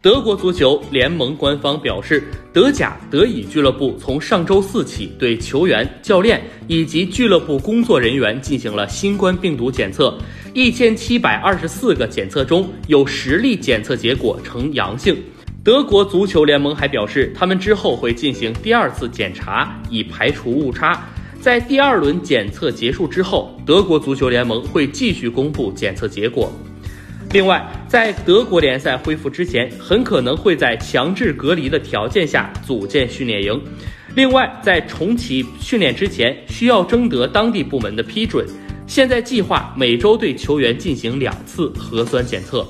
德国足球联盟官方表示，德甲德乙俱乐部从上周四起对球员、教练以及俱乐部工作人员进行了新冠病毒检测，一千七百二十四个检测中有十例检测结果呈阳性。德国足球联盟还表示，他们之后会进行第二次检查，以排除误差。在第二轮检测结束之后，德国足球联盟会继续公布检测结果。另外，在德国联赛恢复之前，很可能会在强制隔离的条件下组建训练营。另外，在重启训练之前，需要征得当地部门的批准。现在计划每周对球员进行两次核酸检测。